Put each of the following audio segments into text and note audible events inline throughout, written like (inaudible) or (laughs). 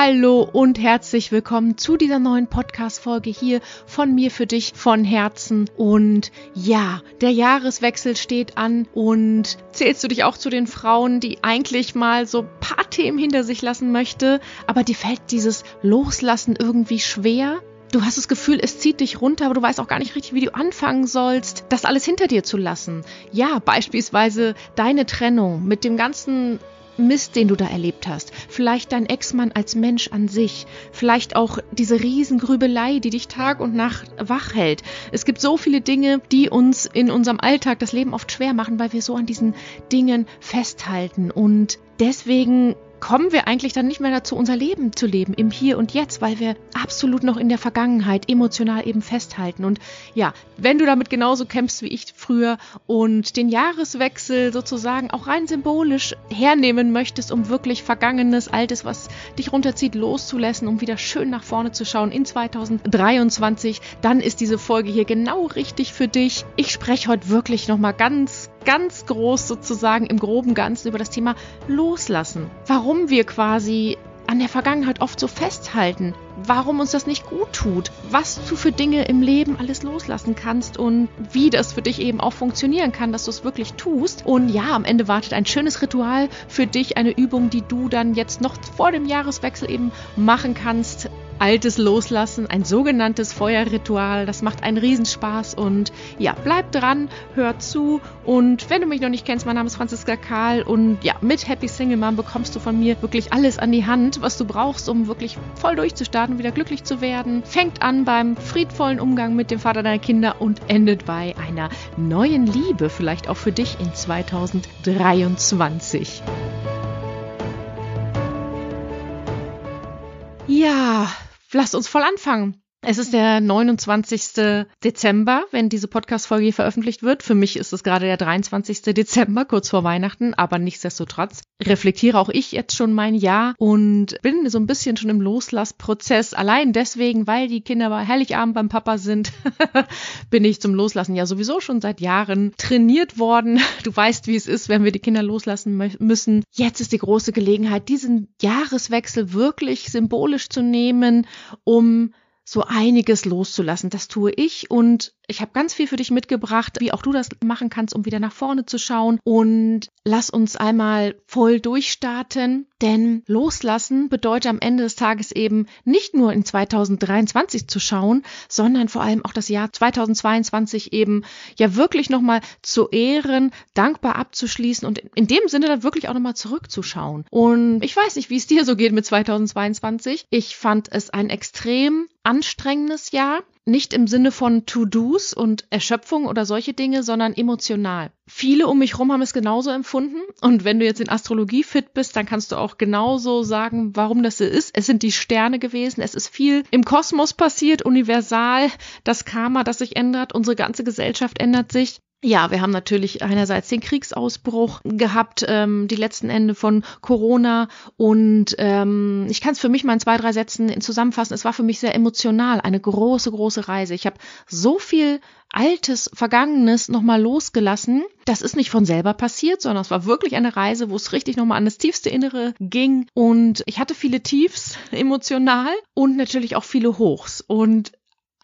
Hallo und herzlich willkommen zu dieser neuen Podcast-Folge hier von mir für dich von Herzen. Und ja, der Jahreswechsel steht an und zählst du dich auch zu den Frauen, die eigentlich mal so ein paar Themen hinter sich lassen möchte, aber die fällt dieses Loslassen irgendwie schwer? Du hast das Gefühl, es zieht dich runter, aber du weißt auch gar nicht richtig, wie du anfangen sollst, das alles hinter dir zu lassen. Ja, beispielsweise deine Trennung mit dem ganzen Mist, den du da erlebt hast. Vielleicht dein Ex-Mann als Mensch an sich. Vielleicht auch diese Riesengrübelei, die dich Tag und Nacht wach hält. Es gibt so viele Dinge, die uns in unserem Alltag das Leben oft schwer machen, weil wir so an diesen Dingen festhalten. Und deswegen kommen wir eigentlich dann nicht mehr dazu, unser Leben zu leben im Hier und Jetzt, weil wir absolut noch in der Vergangenheit emotional eben festhalten. Und ja, wenn du damit genauso kämpfst wie ich früher und den Jahreswechsel sozusagen auch rein symbolisch hernehmen möchtest, um wirklich Vergangenes, Altes, was dich runterzieht, loszulassen, um wieder schön nach vorne zu schauen in 2023, dann ist diese Folge hier genau richtig für dich. Ich spreche heute wirklich nochmal ganz, ganz groß sozusagen im groben Ganzen über das Thema Loslassen. Warum wir quasi an der Vergangenheit oft so festhalten, warum uns das nicht gut tut, was du für Dinge im Leben alles loslassen kannst und wie das für dich eben auch funktionieren kann, dass du es wirklich tust. Und ja, am Ende wartet ein schönes Ritual für dich, eine Übung, die du dann jetzt noch vor dem Jahreswechsel eben machen kannst, Altes loslassen, ein sogenanntes Feuerritual. Das macht einen Riesenspaß und ja, bleib dran, hör zu und wenn du mich noch nicht kennst, mein Name ist Franziska Karl und ja, mit Happy Single Mom bekommst du von mir wirklich alles an die Hand, was du brauchst, um wirklich voll durchzustarten wieder glücklich zu werden. Fängt an beim friedvollen Umgang mit dem Vater deiner Kinder und endet bei einer neuen Liebe, vielleicht auch für dich in 2023. Ja, lasst uns voll anfangen. Es ist der 29. Dezember, wenn diese Podcast-Folge veröffentlicht wird. Für mich ist es gerade der 23. Dezember, kurz vor Weihnachten, aber nichtsdestotrotz reflektiere auch ich jetzt schon mein Jahr und bin so ein bisschen schon im Loslassprozess. Allein deswegen, weil die Kinder bei Heiligabend beim Papa sind, (laughs) bin ich zum Loslassen ja sowieso schon seit Jahren trainiert worden. Du weißt, wie es ist, wenn wir die Kinder loslassen müssen. Jetzt ist die große Gelegenheit, diesen Jahreswechsel wirklich symbolisch zu nehmen, um so einiges loszulassen. Das tue ich und ich habe ganz viel für dich mitgebracht, wie auch du das machen kannst, um wieder nach vorne zu schauen. Und lass uns einmal voll durchstarten, denn loslassen bedeutet am Ende des Tages eben nicht nur in 2023 zu schauen, sondern vor allem auch das Jahr 2022 eben ja wirklich nochmal zu ehren, dankbar abzuschließen und in dem Sinne dann wirklich auch nochmal zurückzuschauen. Und ich weiß nicht, wie es dir so geht mit 2022. Ich fand es ein extrem anstrengendes Jahr. Nicht im Sinne von To-Dos und Erschöpfung oder solche Dinge, sondern emotional. Viele um mich herum haben es genauso empfunden. Und wenn du jetzt in Astrologie fit bist, dann kannst du auch genauso sagen, warum das so ist. Es sind die Sterne gewesen. Es ist viel im Kosmos passiert, universal. Das Karma, das sich ändert. Unsere ganze Gesellschaft ändert sich. Ja, wir haben natürlich einerseits den Kriegsausbruch gehabt, ähm, die letzten Ende von Corona und ähm, ich kann es für mich mal in zwei, drei Sätzen zusammenfassen. Es war für mich sehr emotional, eine große, große Reise. Ich habe so viel altes, vergangenes nochmal losgelassen. Das ist nicht von selber passiert, sondern es war wirklich eine Reise, wo es richtig nochmal an das tiefste Innere ging und ich hatte viele Tiefs (laughs) emotional und natürlich auch viele Hochs und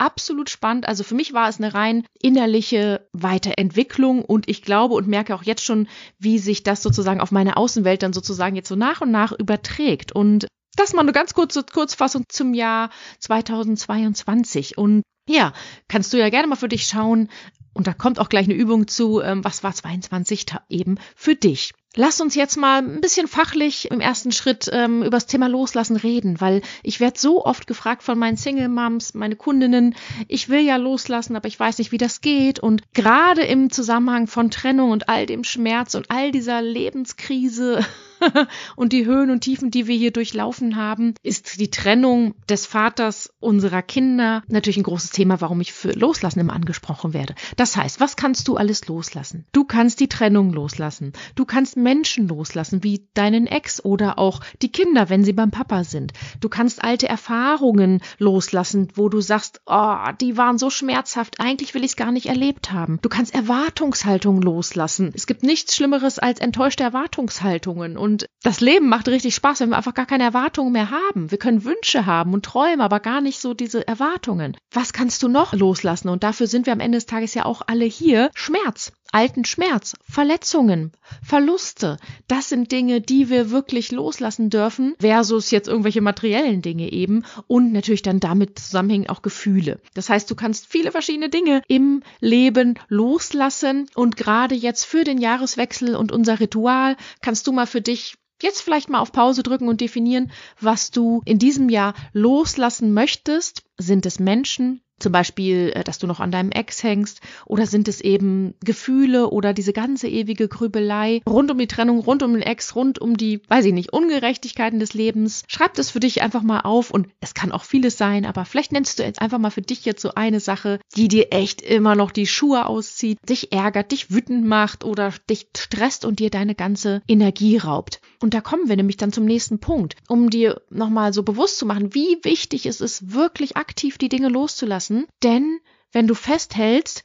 absolut spannend. Also für mich war es eine rein innerliche Weiterentwicklung und ich glaube und merke auch jetzt schon, wie sich das sozusagen auf meine Außenwelt dann sozusagen jetzt so nach und nach überträgt. Und das mal eine ganz kurze Kurzfassung zum Jahr 2022. Und ja, kannst du ja gerne mal für dich schauen. Und da kommt auch gleich eine Übung zu, ähm, was war 22 eben für dich. Lass uns jetzt mal ein bisschen fachlich im ersten Schritt ähm, über das Thema Loslassen reden, weil ich werde so oft gefragt von meinen Single-Moms, meine Kundinnen, ich will ja loslassen, aber ich weiß nicht, wie das geht. Und gerade im Zusammenhang von Trennung und all dem Schmerz und all dieser Lebenskrise (laughs) (laughs) und die Höhen und Tiefen, die wir hier durchlaufen haben, ist die Trennung des Vaters unserer Kinder natürlich ein großes Thema, warum ich für Loslassen immer angesprochen werde. Das heißt, was kannst du alles loslassen? Du kannst die Trennung loslassen. Du kannst Menschen loslassen, wie deinen Ex oder auch die Kinder, wenn sie beim Papa sind. Du kannst alte Erfahrungen loslassen, wo du sagst, oh, die waren so schmerzhaft, eigentlich will ich es gar nicht erlebt haben. Du kannst Erwartungshaltungen loslassen. Es gibt nichts Schlimmeres als enttäuschte Erwartungshaltungen und Und das Leben macht richtig Spaß, wenn wir einfach gar keine Erwartungen mehr haben. Wir können Wünsche haben und Träume, aber gar nicht so diese Erwartungen. Was kannst du noch loslassen? Und dafür sind wir am Ende des Tages ja auch alle hier. Schmerz alten Schmerz, Verletzungen, Verluste. Das sind Dinge, die wir wirklich loslassen dürfen, versus jetzt irgendwelche materiellen Dinge eben und natürlich dann damit zusammenhängen auch Gefühle. Das heißt, du kannst viele verschiedene Dinge im Leben loslassen und gerade jetzt für den Jahreswechsel und unser Ritual kannst du mal für dich jetzt vielleicht mal auf Pause drücken und definieren, was du in diesem Jahr loslassen möchtest. Sind es Menschen? Zum Beispiel, äh, dass du noch an deinem Ex hängst oder sind es eben Gefühle oder diese ganze ewige Grübelei rund um die Trennung, rund um den Ex, rund um die, weiß ich nicht, Ungerechtigkeiten des Lebens. Schreib das für dich einfach mal auf und es kann auch vieles sein, aber vielleicht nennst du jetzt einfach mal für dich jetzt so eine Sache, die dir echt immer noch die Schuhe auszieht, dich ärgert, dich wütend macht oder dich stresst und dir deine ganze Energie raubt. Und da kommen wir nämlich dann zum nächsten Punkt, um dir nochmal so bewusst zu machen, wie wichtig es ist, wirklich aktiv die Dinge loszulassen. Denn wenn du festhältst,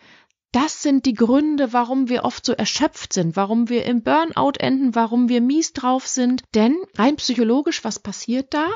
das sind die Gründe, warum wir oft so erschöpft sind, warum wir im Burnout enden, warum wir mies drauf sind. Denn rein psychologisch, was passiert da?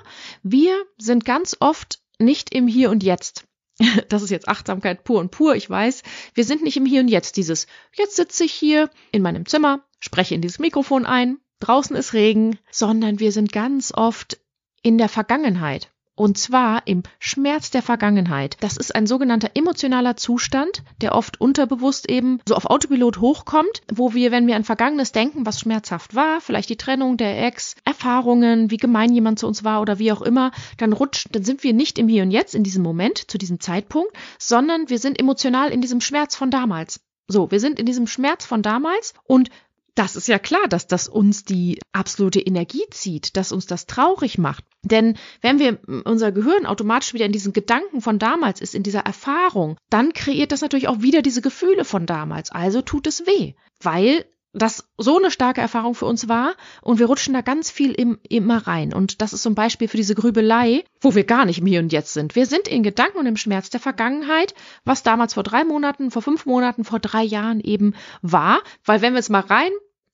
Wir sind ganz oft nicht im Hier und Jetzt. (laughs) Das ist jetzt Achtsamkeit pur und pur, ich weiß. Wir sind nicht im Hier und Jetzt. Dieses, jetzt sitze ich hier in meinem Zimmer, spreche in dieses Mikrofon ein, draußen ist Regen, sondern wir sind ganz oft in der Vergangenheit. Und zwar im Schmerz der Vergangenheit. Das ist ein sogenannter emotionaler Zustand, der oft unterbewusst eben so auf Autopilot hochkommt, wo wir, wenn wir an Vergangenes denken, was schmerzhaft war, vielleicht die Trennung der Ex, Erfahrungen, wie gemein jemand zu uns war oder wie auch immer, dann rutscht, dann sind wir nicht im Hier und Jetzt in diesem Moment, zu diesem Zeitpunkt, sondern wir sind emotional in diesem Schmerz von damals. So, wir sind in diesem Schmerz von damals und das ist ja klar, dass das uns die absolute Energie zieht, dass uns das traurig macht. Denn wenn wir unser Gehirn automatisch wieder in diesen Gedanken von damals ist, in dieser Erfahrung, dann kreiert das natürlich auch wieder diese Gefühle von damals. Also tut es weh, weil das so eine starke Erfahrung für uns war und wir rutschen da ganz viel im, immer rein. Und das ist zum Beispiel für diese Grübelei, wo wir gar nicht im Hier und Jetzt sind. Wir sind in Gedanken und im Schmerz der Vergangenheit, was damals vor drei Monaten, vor fünf Monaten, vor drei Jahren eben war. Weil wenn wir jetzt mal rein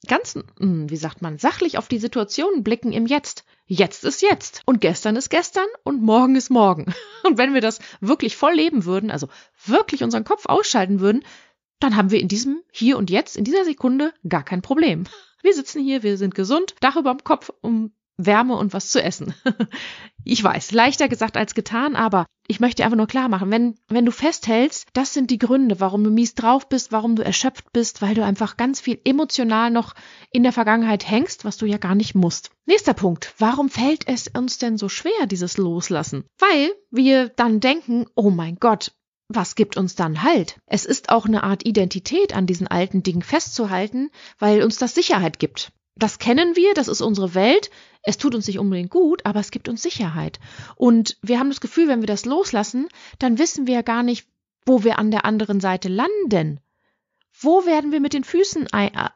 ganz, hm, wie sagt man, sachlich auf die Situation blicken im Jetzt. Jetzt ist jetzt. Und gestern ist gestern und morgen ist morgen. (laughs) Und wenn wir das wirklich voll leben würden, also wirklich unseren Kopf ausschalten würden, dann haben wir in diesem Hier und Jetzt, in dieser Sekunde gar kein Problem. Wir sitzen hier, wir sind gesund, Dach über dem Kopf, um Wärme und was zu essen. (laughs) ich weiß, leichter gesagt als getan, aber ich möchte einfach nur klar machen, wenn, wenn du festhältst, das sind die Gründe, warum du mies drauf bist, warum du erschöpft bist, weil du einfach ganz viel emotional noch in der Vergangenheit hängst, was du ja gar nicht musst. Nächster Punkt. Warum fällt es uns denn so schwer, dieses Loslassen? Weil wir dann denken, oh mein Gott, was gibt uns dann Halt? Es ist auch eine Art Identität an diesen alten Dingen festzuhalten, weil uns das Sicherheit gibt. Das kennen wir, das ist unsere Welt. Es tut uns nicht unbedingt gut, aber es gibt uns Sicherheit. Und wir haben das Gefühl, wenn wir das loslassen, dann wissen wir ja gar nicht, wo wir an der anderen Seite landen. Wo werden wir mit den Füßen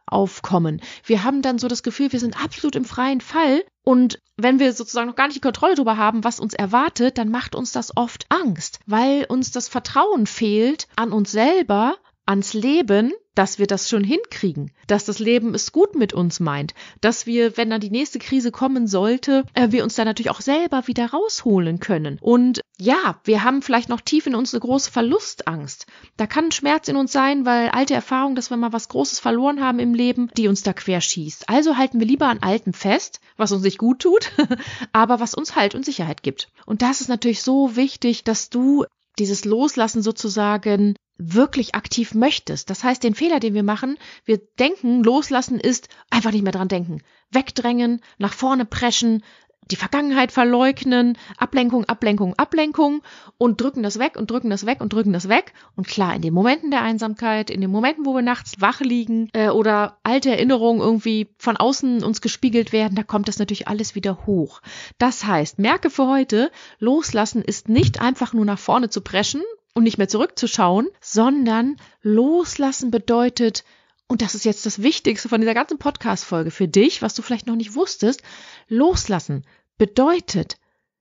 aufkommen? Wir haben dann so das Gefühl, wir sind absolut im freien Fall. Und wenn wir sozusagen noch gar nicht die Kontrolle darüber haben, was uns erwartet, dann macht uns das oft Angst, weil uns das Vertrauen fehlt an uns selber, ans Leben dass wir das schon hinkriegen, dass das Leben es gut mit uns meint, dass wir, wenn dann die nächste Krise kommen sollte, äh, wir uns da natürlich auch selber wieder rausholen können. Und ja, wir haben vielleicht noch tief in uns eine große Verlustangst. Da kann Schmerz in uns sein, weil alte Erfahrung, dass wir mal was Großes verloren haben im Leben, die uns da querschießt. Also halten wir lieber an Alten fest, was uns nicht gut tut, (laughs) aber was uns Halt und Sicherheit gibt. Und das ist natürlich so wichtig, dass du dieses Loslassen sozusagen wirklich aktiv möchtest. Das heißt, den Fehler, den wir machen, wir denken, loslassen ist einfach nicht mehr dran denken. Wegdrängen, nach vorne preschen, die Vergangenheit verleugnen, Ablenkung, Ablenkung, Ablenkung und drücken das weg und drücken das weg und drücken das weg. Und klar, in den Momenten der Einsamkeit, in den Momenten, wo wir nachts wach liegen äh, oder alte Erinnerungen irgendwie von außen uns gespiegelt werden, da kommt das natürlich alles wieder hoch. Das heißt, merke für heute, loslassen ist nicht einfach nur nach vorne zu preschen und nicht mehr zurückzuschauen, sondern loslassen bedeutet, und das ist jetzt das Wichtigste von dieser ganzen Podcast-Folge für dich, was du vielleicht noch nicht wusstest, loslassen bedeutet,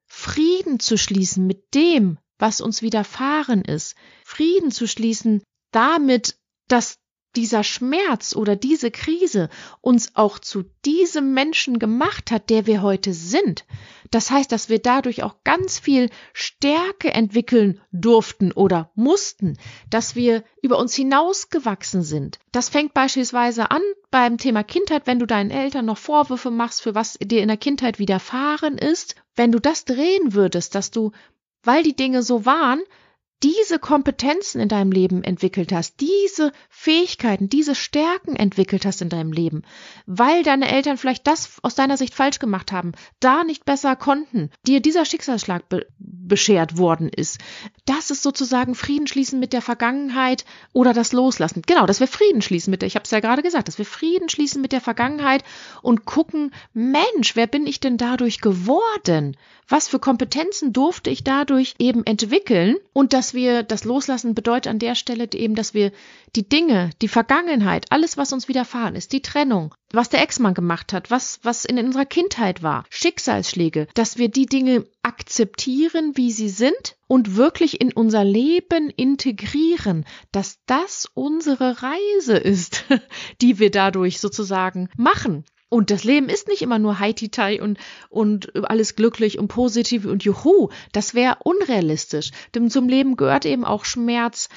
Frieden zu schließen mit dem, was uns widerfahren ist, Frieden zu schließen damit, dass dieser Schmerz oder diese Krise uns auch zu diesem Menschen gemacht hat, der wir heute sind. Das heißt, dass wir dadurch auch ganz viel Stärke entwickeln durften oder mussten, dass wir über uns hinausgewachsen sind. Das fängt beispielsweise an beim Thema Kindheit, wenn du deinen Eltern noch Vorwürfe machst, für was dir in der Kindheit widerfahren ist. Wenn du das drehen würdest, dass du, weil die Dinge so waren, diese Kompetenzen in deinem Leben entwickelt hast, diese Fähigkeiten, diese Stärken entwickelt hast in deinem Leben, weil deine Eltern vielleicht das aus deiner Sicht falsch gemacht haben, da nicht besser konnten, dir dieser Schicksalsschlag be beschert worden ist. Das ist sozusagen Frieden schließen mit der Vergangenheit oder das Loslassen. Genau, dass wir Frieden schließen mit der, ich habe es ja gerade gesagt, dass wir Frieden schließen mit der Vergangenheit und gucken, Mensch, wer bin ich denn dadurch geworden? Was für Kompetenzen durfte ich dadurch eben entwickeln und wir das Loslassen bedeutet an der Stelle eben, dass wir die Dinge, die Vergangenheit, alles, was uns widerfahren ist, die Trennung, was der Ex-Mann gemacht hat, was, was in unserer Kindheit war, Schicksalsschläge, dass wir die Dinge akzeptieren, wie sie sind und wirklich in unser Leben integrieren, dass das unsere Reise ist, (laughs) die wir dadurch sozusagen machen. Und das Leben ist nicht immer nur Haititai und, und alles glücklich und positiv und juhu. Das wäre unrealistisch. Denn zum Leben gehört eben auch Schmerz,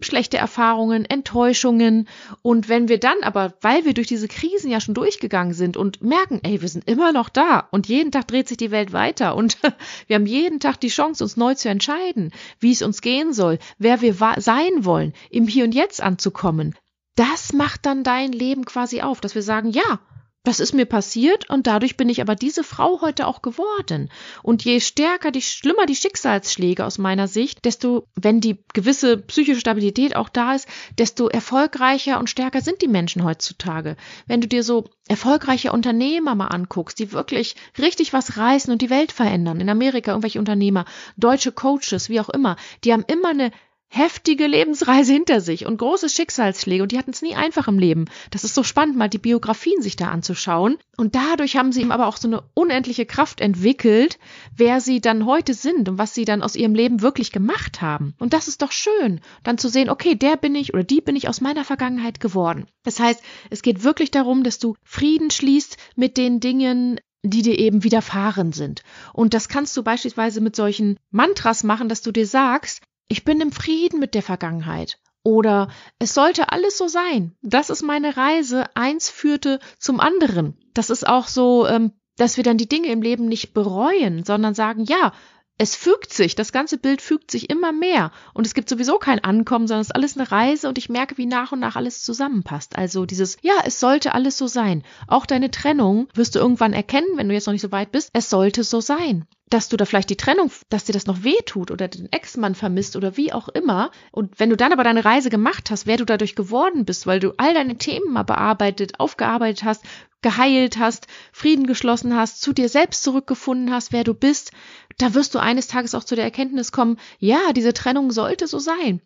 schlechte Erfahrungen, Enttäuschungen. Und wenn wir dann aber, weil wir durch diese Krisen ja schon durchgegangen sind und merken, ey, wir sind immer noch da und jeden Tag dreht sich die Welt weiter und (laughs) wir haben jeden Tag die Chance, uns neu zu entscheiden, wie es uns gehen soll, wer wir sein wollen, im Hier und Jetzt anzukommen. Das macht dann dein Leben quasi auf, dass wir sagen, ja, das ist mir passiert und dadurch bin ich aber diese Frau heute auch geworden. Und je stärker, die schlimmer die Schicksalsschläge aus meiner Sicht, desto, wenn die gewisse psychische Stabilität auch da ist, desto erfolgreicher und stärker sind die Menschen heutzutage. Wenn du dir so erfolgreiche Unternehmer mal anguckst, die wirklich richtig was reißen und die Welt verändern, in Amerika irgendwelche Unternehmer, deutsche Coaches, wie auch immer, die haben immer eine heftige Lebensreise hinter sich und große Schicksalsschläge und die hatten es nie einfach im Leben. Das ist so spannend, mal die Biografien sich da anzuschauen. Und dadurch haben sie ihm aber auch so eine unendliche Kraft entwickelt, wer sie dann heute sind und was sie dann aus ihrem Leben wirklich gemacht haben. Und das ist doch schön, dann zu sehen, okay, der bin ich oder die bin ich aus meiner Vergangenheit geworden. Das heißt, es geht wirklich darum, dass du Frieden schließt mit den Dingen, die dir eben widerfahren sind. Und das kannst du beispielsweise mit solchen Mantras machen, dass du dir sagst, ich bin im Frieden mit der Vergangenheit. Oder es sollte alles so sein. Das ist meine Reise. Eins führte zum anderen. Das ist auch so, ähm, dass wir dann die Dinge im Leben nicht bereuen, sondern sagen, ja, es fügt sich, das ganze Bild fügt sich immer mehr und es gibt sowieso kein Ankommen, sondern es ist alles eine Reise und ich merke, wie nach und nach alles zusammenpasst. Also dieses, ja, es sollte alles so sein. Auch deine Trennung wirst du irgendwann erkennen, wenn du jetzt noch nicht so weit bist, es sollte so sein dass du da vielleicht die Trennung, dass dir das noch weh tut oder den Ex-Mann vermisst oder wie auch immer. Und wenn du dann aber deine Reise gemacht hast, wer du dadurch geworden bist, weil du all deine Themen mal bearbeitet, aufgearbeitet hast, geheilt hast, Frieden geschlossen hast, zu dir selbst zurückgefunden hast, wer du bist, da wirst du eines Tages auch zu der Erkenntnis kommen, ja, diese Trennung sollte so sein.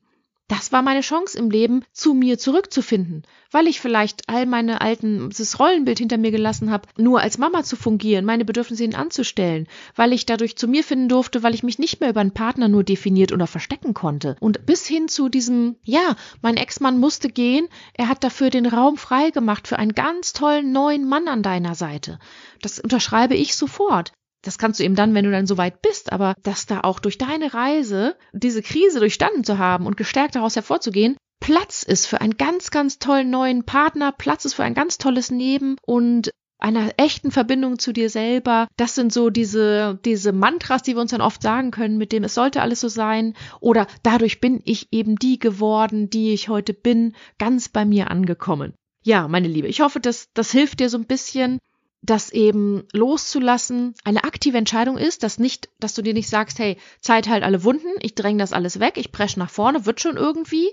Das war meine Chance im Leben, zu mir zurückzufinden, weil ich vielleicht all meine alten, das Rollenbild hinter mir gelassen habe, nur als Mama zu fungieren, meine Bedürfnisse hin anzustellen, weil ich dadurch zu mir finden durfte, weil ich mich nicht mehr über einen Partner nur definiert oder verstecken konnte. Und bis hin zu diesem, ja, mein Ex-Mann musste gehen, er hat dafür den Raum frei gemacht für einen ganz tollen neuen Mann an deiner Seite. Das unterschreibe ich sofort. Das kannst du eben dann, wenn du dann so weit bist, aber dass da auch durch deine Reise diese Krise durchstanden zu haben und gestärkt daraus hervorzugehen, Platz ist für einen ganz, ganz tollen neuen Partner, Platz ist für ein ganz tolles Leben und einer echten Verbindung zu dir selber. Das sind so diese, diese Mantras, die wir uns dann oft sagen können, mit dem es sollte alles so sein oder dadurch bin ich eben die geworden, die ich heute bin, ganz bei mir angekommen. Ja, meine Liebe, ich hoffe, dass das hilft dir so ein bisschen, dass eben loszulassen eine aktive Entscheidung ist, dass nicht, dass du dir nicht sagst, hey, Zeit halt alle Wunden, ich dränge das alles weg, ich presche nach vorne, wird schon irgendwie.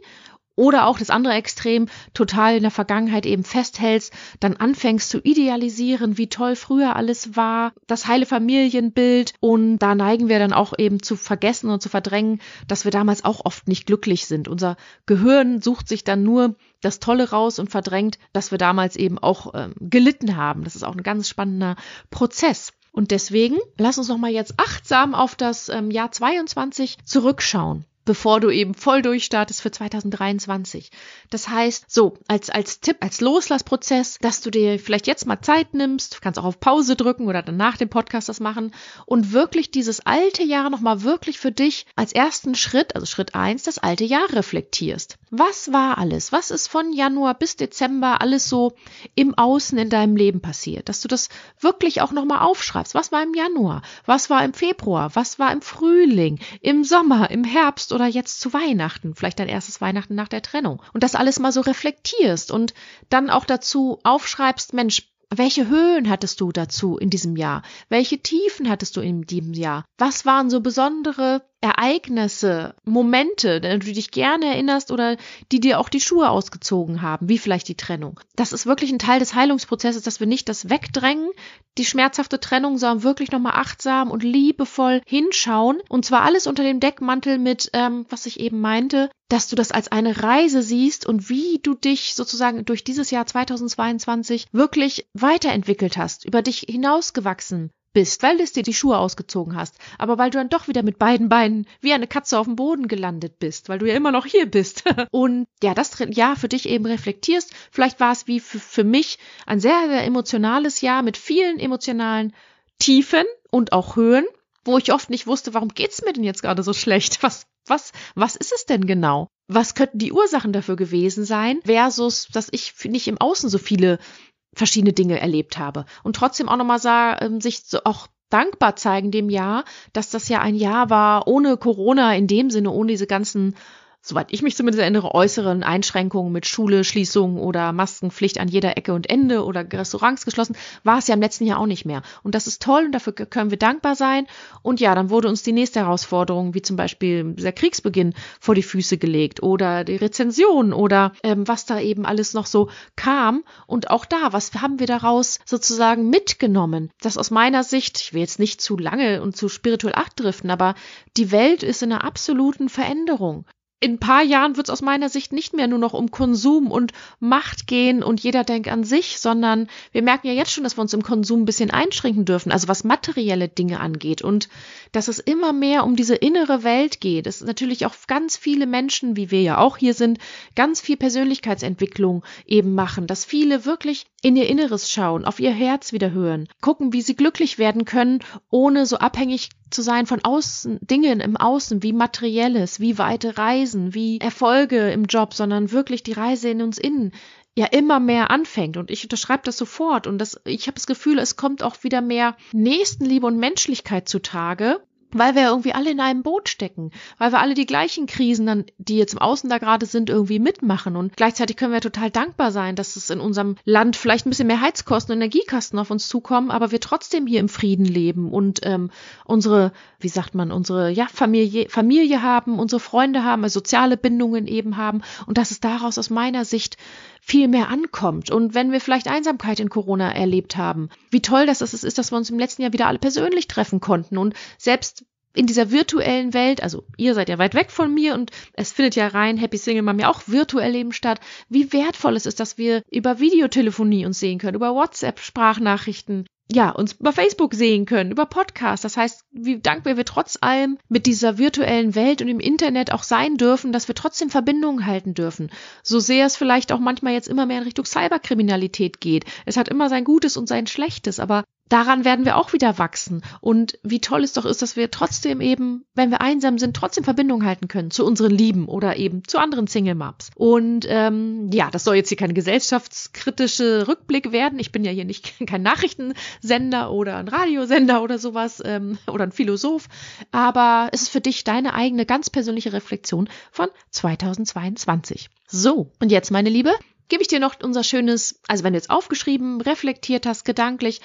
Oder auch das andere Extrem, total in der Vergangenheit eben festhältst, dann anfängst zu idealisieren, wie toll früher alles war, das heile Familienbild und da neigen wir dann auch eben zu vergessen und zu verdrängen, dass wir damals auch oft nicht glücklich sind. Unser Gehirn sucht sich dann nur das Tolle raus und verdrängt, dass wir damals eben auch ähm, gelitten haben. Das ist auch ein ganz spannender Prozess. Und deswegen lass uns noch mal jetzt achtsam auf das ähm, Jahr 22 zurückschauen. Bevor du eben voll durchstartest für 2023. Das heißt, so, als, als Tipp, als Loslassprozess, dass du dir vielleicht jetzt mal Zeit nimmst, kannst auch auf Pause drücken oder dann nach dem Podcast das machen und wirklich dieses alte Jahr nochmal wirklich für dich als ersten Schritt, also Schritt eins, das alte Jahr reflektierst. Was war alles? Was ist von Januar bis Dezember alles so im Außen in deinem Leben passiert? Dass du das wirklich auch nochmal aufschreibst. Was war im Januar? Was war im Februar? Was war im Frühling? Im Sommer? Im Herbst? Oder jetzt zu Weihnachten, vielleicht dein erstes Weihnachten nach der Trennung. Und das alles mal so reflektierst und dann auch dazu aufschreibst, Mensch, welche Höhen hattest du dazu in diesem Jahr? Welche Tiefen hattest du in diesem Jahr? Was waren so besondere Ereignisse, Momente, an die du dich gerne erinnerst oder die dir auch die Schuhe ausgezogen haben, wie vielleicht die Trennung. Das ist wirklich ein Teil des Heilungsprozesses, dass wir nicht das wegdrängen, die schmerzhafte Trennung, sondern wirklich nochmal achtsam und liebevoll hinschauen. Und zwar alles unter dem Deckmantel mit, ähm, was ich eben meinte, dass du das als eine Reise siehst und wie du dich sozusagen durch dieses Jahr 2022 wirklich weiterentwickelt hast, über dich hinausgewachsen bist, weil es dir die Schuhe ausgezogen hast, aber weil du dann doch wieder mit beiden Beinen wie eine Katze auf dem Boden gelandet bist, weil du ja immer noch hier bist. (laughs) Und ja, das Jahr für dich eben reflektierst. Vielleicht war es wie für, für mich ein sehr, sehr emotionales Jahr mit vielen emotionalen Tiefen und auch Höhen, wo ich oft nicht wusste, warum geht's mir denn jetzt gerade so schlecht? (laughs) Was, was, was ist es denn genau? Was könnten die Ursachen dafür gewesen sein? Versus, dass ich nicht im Außen so viele verschiedene Dinge erlebt habe. Und trotzdem auch nochmal sah, ähm, sich so auch dankbar zeigen dem Jahr, dass das ja ein Jahr war ohne Corona in dem Sinne, ohne diese ganzen soweit ich mich zumindest erinnere, äußeren Einschränkungen mit Schule, Schließung oder Maskenpflicht an jeder Ecke und Ende oder Restaurants geschlossen, war es ja im letzten Jahr auch nicht mehr. Und das ist toll und dafür können wir dankbar sein. Und ja, dann wurde uns die nächste Herausforderung, wie zum Beispiel der Kriegsbeginn, vor die Füße gelegt oder die Rezension oder ähm, was da eben alles noch so kam. Und auch da, was haben wir daraus sozusagen mitgenommen? Das aus meiner Sicht, ich will jetzt nicht zu lange und zu spirituell abdriften, aber die Welt ist in einer absoluten Veränderung in ein paar Jahren wird es aus meiner Sicht nicht mehr nur noch um Konsum und Macht gehen und jeder denkt an sich, sondern wir merken ja jetzt schon, dass wir uns im Konsum ein bisschen einschränken dürfen, also was materielle Dinge angeht und dass es immer mehr um diese innere Welt geht. Es ist natürlich auch ganz viele Menschen, wie wir ja auch hier sind, ganz viel Persönlichkeitsentwicklung eben machen, dass viele wirklich in ihr Inneres schauen, auf ihr Herz wieder hören, gucken, wie sie glücklich werden können, ohne so abhängig zu sein von außen, Dingen im Außen, wie materielles, wie weite Reisen, wie Erfolge im Job, sondern wirklich die Reise in uns innen ja immer mehr anfängt. Und ich unterschreibe das sofort. Und das ich habe das Gefühl, es kommt auch wieder mehr Nächstenliebe und Menschlichkeit zutage weil wir irgendwie alle in einem Boot stecken, weil wir alle die gleichen Krisen dann, die jetzt im Außen da gerade sind, irgendwie mitmachen. Und gleichzeitig können wir total dankbar sein, dass es in unserem Land vielleicht ein bisschen mehr Heizkosten und Energiekosten auf uns zukommen, aber wir trotzdem hier im Frieden leben und ähm, unsere, wie sagt man, unsere ja Familie, Familie haben, unsere Freunde haben, also soziale Bindungen eben haben. Und dass es daraus aus meiner Sicht viel mehr ankommt. Und wenn wir vielleicht Einsamkeit in Corona erlebt haben, wie toll das ist, dass wir uns im letzten Jahr wieder alle persönlich treffen konnten. Und selbst in dieser virtuellen Welt, also ihr seid ja weit weg von mir und es findet ja rein Happy Single Mom ja auch virtuell Leben statt, wie wertvoll es ist, dass wir über Videotelefonie uns sehen können, über WhatsApp Sprachnachrichten, ja, uns über Facebook sehen können, über Podcasts. Das heißt, wie dankbar wir trotz allem mit dieser virtuellen Welt und im Internet auch sein dürfen, dass wir trotzdem Verbindungen halten dürfen. So sehr es vielleicht auch manchmal jetzt immer mehr in Richtung Cyberkriminalität geht. Es hat immer sein Gutes und sein Schlechtes, aber daran werden wir auch wieder wachsen. Und wie toll es doch ist, dass wir trotzdem eben, wenn wir einsam sind, trotzdem Verbindung halten können zu unseren Lieben oder eben zu anderen Single Maps. Und ähm, ja, das soll jetzt hier kein gesellschaftskritische Rückblick werden. Ich bin ja hier nicht (laughs) kein Nachrichtensender oder ein Radiosender oder sowas ähm, oder ein Philosoph. Aber es ist für dich deine eigene ganz persönliche Reflexion von 2022. So, und jetzt, meine Liebe, gebe ich dir noch unser schönes, also wenn du jetzt aufgeschrieben, reflektiert hast, gedanklich,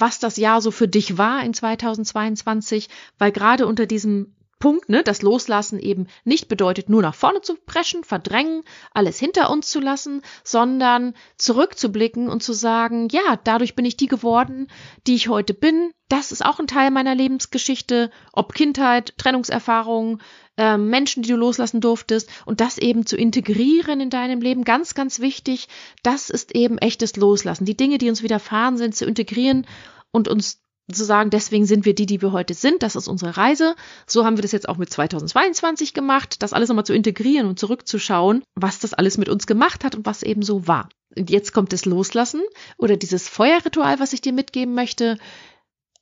was das Jahr so für dich war in 2022, weil gerade unter diesem Punkt, ne, das Loslassen eben nicht bedeutet, nur nach vorne zu preschen, verdrängen, alles hinter uns zu lassen, sondern zurückzublicken und zu sagen, ja, dadurch bin ich die geworden, die ich heute bin. Das ist auch ein Teil meiner Lebensgeschichte, ob Kindheit, Trennungserfahrungen, äh, Menschen, die du loslassen durftest und das eben zu integrieren in deinem Leben, ganz, ganz wichtig. Das ist eben echtes Loslassen. Die Dinge, die uns widerfahren sind, zu integrieren und uns zu sagen, deswegen sind wir die, die wir heute sind, das ist unsere Reise. So haben wir das jetzt auch mit 2022 gemacht, das alles nochmal zu integrieren und zurückzuschauen, was das alles mit uns gemacht hat und was eben so war. Und jetzt kommt das Loslassen oder dieses Feuerritual, was ich dir mitgeben möchte.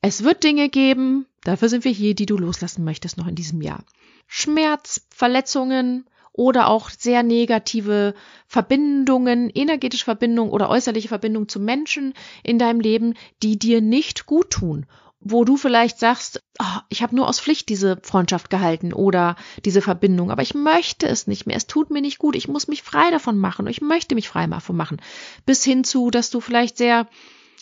Es wird Dinge geben, dafür sind wir hier, die du loslassen möchtest noch in diesem Jahr. Schmerz, Verletzungen, oder auch sehr negative Verbindungen, energetische Verbindungen oder äußerliche Verbindungen zu Menschen in deinem Leben, die dir nicht gut tun. Wo du vielleicht sagst, oh, ich habe nur aus Pflicht diese Freundschaft gehalten oder diese Verbindung, aber ich möchte es nicht mehr, es tut mir nicht gut, ich muss mich frei davon machen, ich möchte mich frei davon machen, bis hin zu, dass du vielleicht sehr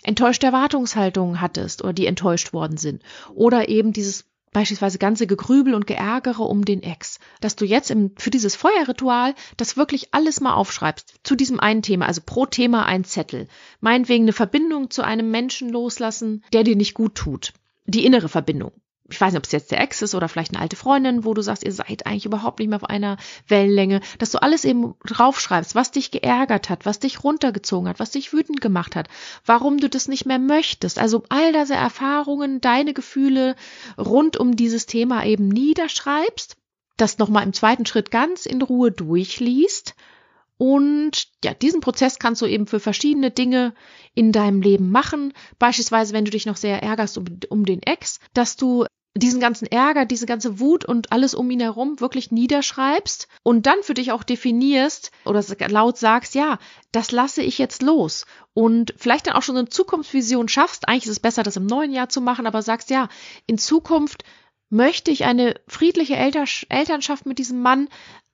enttäuschte Erwartungshaltungen hattest oder die enttäuscht worden sind. Oder eben dieses beispielsweise ganze Gegrübel und Geärgere um den Ex, dass du jetzt im, für dieses Feuerritual das wirklich alles mal aufschreibst zu diesem einen Thema, also pro Thema ein Zettel. Meinetwegen eine Verbindung zu einem Menschen loslassen, der dir nicht gut tut. Die innere Verbindung ich weiß nicht, ob es jetzt der Ex ist oder vielleicht eine alte Freundin, wo du sagst, ihr seid eigentlich überhaupt nicht mehr auf einer Wellenlänge, dass du alles eben draufschreibst, was dich geärgert hat, was dich runtergezogen hat, was dich wütend gemacht hat, warum du das nicht mehr möchtest. Also all diese Erfahrungen, deine Gefühle rund um dieses Thema eben niederschreibst, das nochmal im zweiten Schritt ganz in Ruhe durchliest und ja, diesen Prozess kannst du eben für verschiedene Dinge in deinem Leben machen. Beispielsweise, wenn du dich noch sehr ärgerst um, um den Ex, dass du diesen ganzen Ärger, diese ganze Wut und alles um ihn herum wirklich niederschreibst und dann für dich auch definierst oder laut sagst, ja, das lasse ich jetzt los und vielleicht dann auch schon so eine Zukunftsvision schaffst. Eigentlich ist es besser, das im neuen Jahr zu machen, aber sagst, ja, in Zukunft möchte ich eine friedliche Elternschaft mit diesem Mann,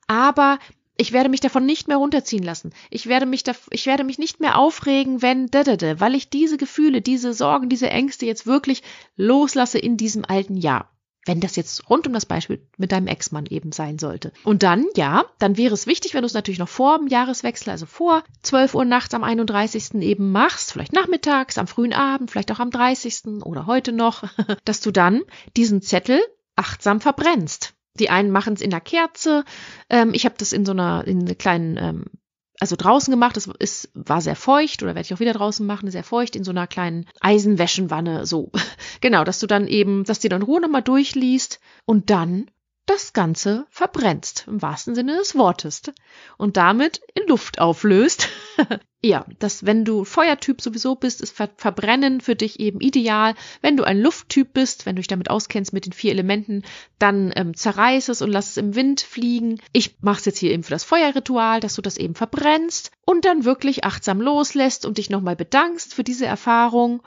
aber ich werde mich davon nicht mehr runterziehen lassen. Ich werde mich da, ich werde mich nicht mehr aufregen, wenn da, da, da, weil ich diese Gefühle, diese Sorgen, diese Ängste jetzt wirklich loslasse in diesem alten Jahr. Wenn das jetzt rund um das Beispiel mit deinem Ex-Mann eben sein sollte. Und dann, ja, dann wäre es wichtig, wenn du es natürlich noch vor dem Jahreswechsel, also vor 12 Uhr nachts am 31. eben machst, vielleicht nachmittags, am frühen Abend, vielleicht auch am 30. oder heute noch, (laughs) dass du dann diesen Zettel achtsam verbrennst. Die einen machen es in der Kerze. Ähm, ich habe das in so einer, in einer kleinen, ähm, also draußen gemacht. Es ist, war sehr feucht oder werde ich auch wieder draußen machen, sehr feucht in so einer kleinen Eisenwäschenwanne. So, (laughs) genau, dass du dann eben, dass du dann Ruhe nochmal durchliest und dann das Ganze verbrennst, im wahrsten Sinne des Wortes, und damit in Luft auflöst. (laughs) ja, dass wenn du Feuertyp sowieso bist, ist Ver Verbrennen für dich eben ideal. Wenn du ein Lufttyp bist, wenn du dich damit auskennst mit den vier Elementen, dann ähm, zerreiß es und lass es im Wind fliegen. Ich mache es jetzt hier eben für das Feuerritual, dass du das eben verbrennst und dann wirklich achtsam loslässt und dich nochmal bedankst für diese Erfahrung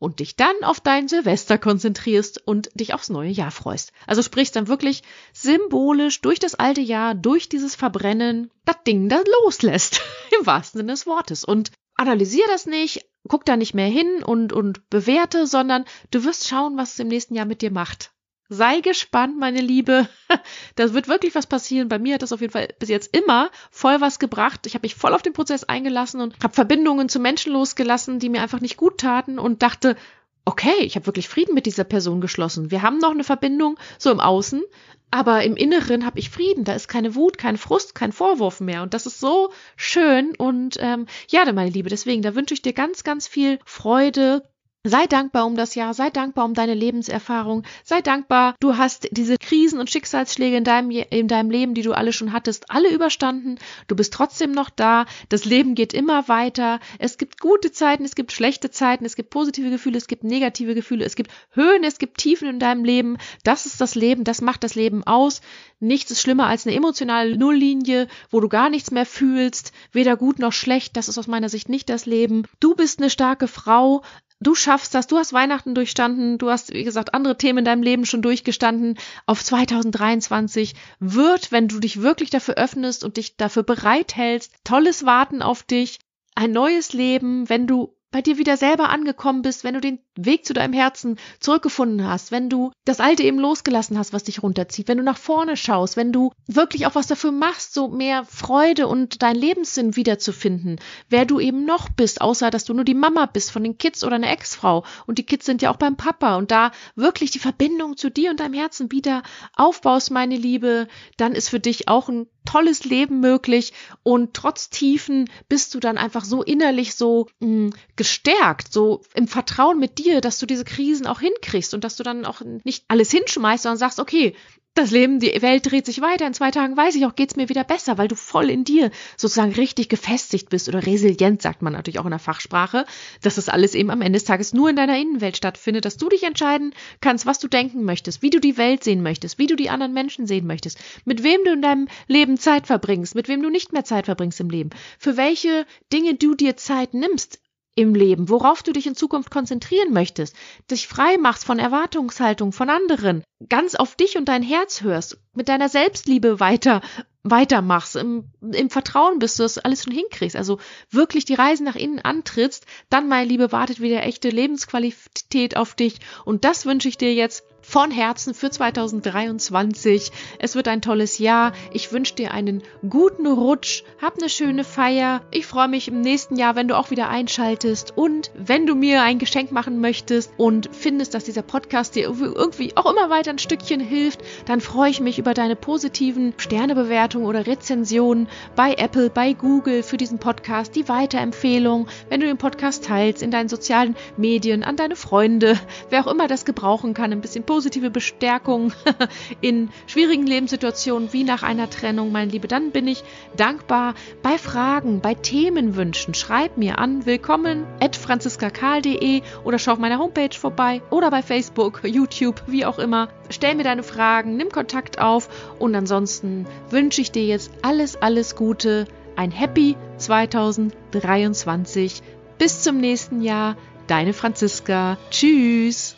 und dich dann auf dein Silvester konzentrierst und dich aufs neue Jahr freust. Also sprichst dann wirklich symbolisch durch das alte Jahr, durch dieses Verbrennen, das Ding da loslässt, (laughs) im wahrsten Sinne des Wortes. Und analysier das nicht, guck da nicht mehr hin und, und bewerte, sondern du wirst schauen, was es im nächsten Jahr mit dir macht. Sei gespannt, meine Liebe. (laughs) Da wird wirklich was passieren. Bei mir hat das auf jeden Fall bis jetzt immer voll was gebracht. Ich habe mich voll auf den Prozess eingelassen und habe Verbindungen zu Menschen losgelassen, die mir einfach nicht gut taten und dachte, okay, ich habe wirklich Frieden mit dieser Person geschlossen. Wir haben noch eine Verbindung so im Außen, aber im Inneren habe ich Frieden. Da ist keine Wut, kein Frust, kein Vorwurf mehr. Und das ist so schön. Und ähm, ja, meine Liebe, deswegen, da wünsche ich dir ganz, ganz viel Freude, Sei dankbar um das Jahr, sei dankbar um deine Lebenserfahrung, sei dankbar, du hast diese Krisen und Schicksalsschläge in deinem, in deinem Leben, die du alle schon hattest, alle überstanden. Du bist trotzdem noch da. Das Leben geht immer weiter. Es gibt gute Zeiten, es gibt schlechte Zeiten, es gibt positive Gefühle, es gibt negative Gefühle, es gibt Höhen, es gibt Tiefen in deinem Leben. Das ist das Leben, das macht das Leben aus. Nichts ist schlimmer als eine emotionale Nulllinie, wo du gar nichts mehr fühlst, weder gut noch schlecht. Das ist aus meiner Sicht nicht das Leben. Du bist eine starke Frau, du schaffst das, du hast Weihnachten durchstanden, du hast, wie gesagt, andere Themen in deinem Leben schon durchgestanden. Auf 2023 wird, wenn du dich wirklich dafür öffnest und dich dafür bereithältst, tolles Warten auf dich, ein neues Leben, wenn du bei dir wieder selber angekommen bist, wenn du den Weg zu deinem Herzen zurückgefunden hast, wenn du das Alte eben losgelassen hast, was dich runterzieht, wenn du nach vorne schaust, wenn du wirklich auch was dafür machst, so mehr Freude und deinen Lebenssinn wiederzufinden, wer du eben noch bist, außer dass du nur die Mama bist von den Kids oder eine Ex-Frau. Und die Kids sind ja auch beim Papa. Und da wirklich die Verbindung zu dir und deinem Herzen wieder aufbaust, meine Liebe, dann ist für dich auch ein tolles Leben möglich. Und trotz Tiefen bist du dann einfach so innerlich so mh, mm, gestärkt, so im Vertrauen mit dir dir, dass du diese Krisen auch hinkriegst und dass du dann auch nicht alles hinschmeißt, sondern sagst, okay, das Leben, die Welt dreht sich weiter. In zwei Tagen weiß ich auch, geht's mir wieder besser, weil du voll in dir sozusagen richtig gefestigt bist oder resilient, sagt man natürlich auch in der Fachsprache, dass das alles eben am Ende des Tages nur in deiner Innenwelt stattfindet, dass du dich entscheiden kannst, was du denken möchtest, wie du die Welt sehen möchtest, wie du die anderen Menschen sehen möchtest, mit wem du in deinem Leben Zeit verbringst, mit wem du nicht mehr Zeit verbringst im Leben, für welche Dinge du dir Zeit nimmst im Leben, worauf du dich in Zukunft konzentrieren möchtest, dich frei machst von Erwartungshaltung von anderen, ganz auf dich und dein Herz hörst, mit deiner Selbstliebe weiter weitermachst, im, im Vertrauen bist du das alles schon hinkriegst, also wirklich die Reise nach innen antrittst, dann, meine Liebe, wartet wieder echte Lebensqualität auf dich. Und das wünsche ich dir jetzt von Herzen für 2023. Es wird ein tolles Jahr. Ich wünsche dir einen guten Rutsch. Hab eine schöne Feier. Ich freue mich im nächsten Jahr, wenn du auch wieder einschaltest. Und wenn du mir ein Geschenk machen möchtest und findest, dass dieser Podcast dir irgendwie auch immer weiter ein Stückchen hilft, dann freue ich mich über deine positiven Sternebewertungen oder Rezensionen bei Apple, bei Google für diesen Podcast, die Weiterempfehlung, wenn du den Podcast teilst in deinen sozialen Medien, an deine Freunde, wer auch immer das gebrauchen kann, ein bisschen positive Bestärkung (laughs) in schwierigen Lebenssituationen wie nach einer Trennung, mein Liebe, dann bin ich dankbar. Bei Fragen, bei Themenwünschen, schreib mir an willkommen at franziskakarl.de oder schau auf meiner Homepage vorbei oder bei Facebook, YouTube, wie auch immer. Stell mir deine Fragen, nimm Kontakt auf und ansonsten wünsche ich dir jetzt alles, alles Gute, ein Happy 2023. Bis zum nächsten Jahr, deine Franziska. Tschüss.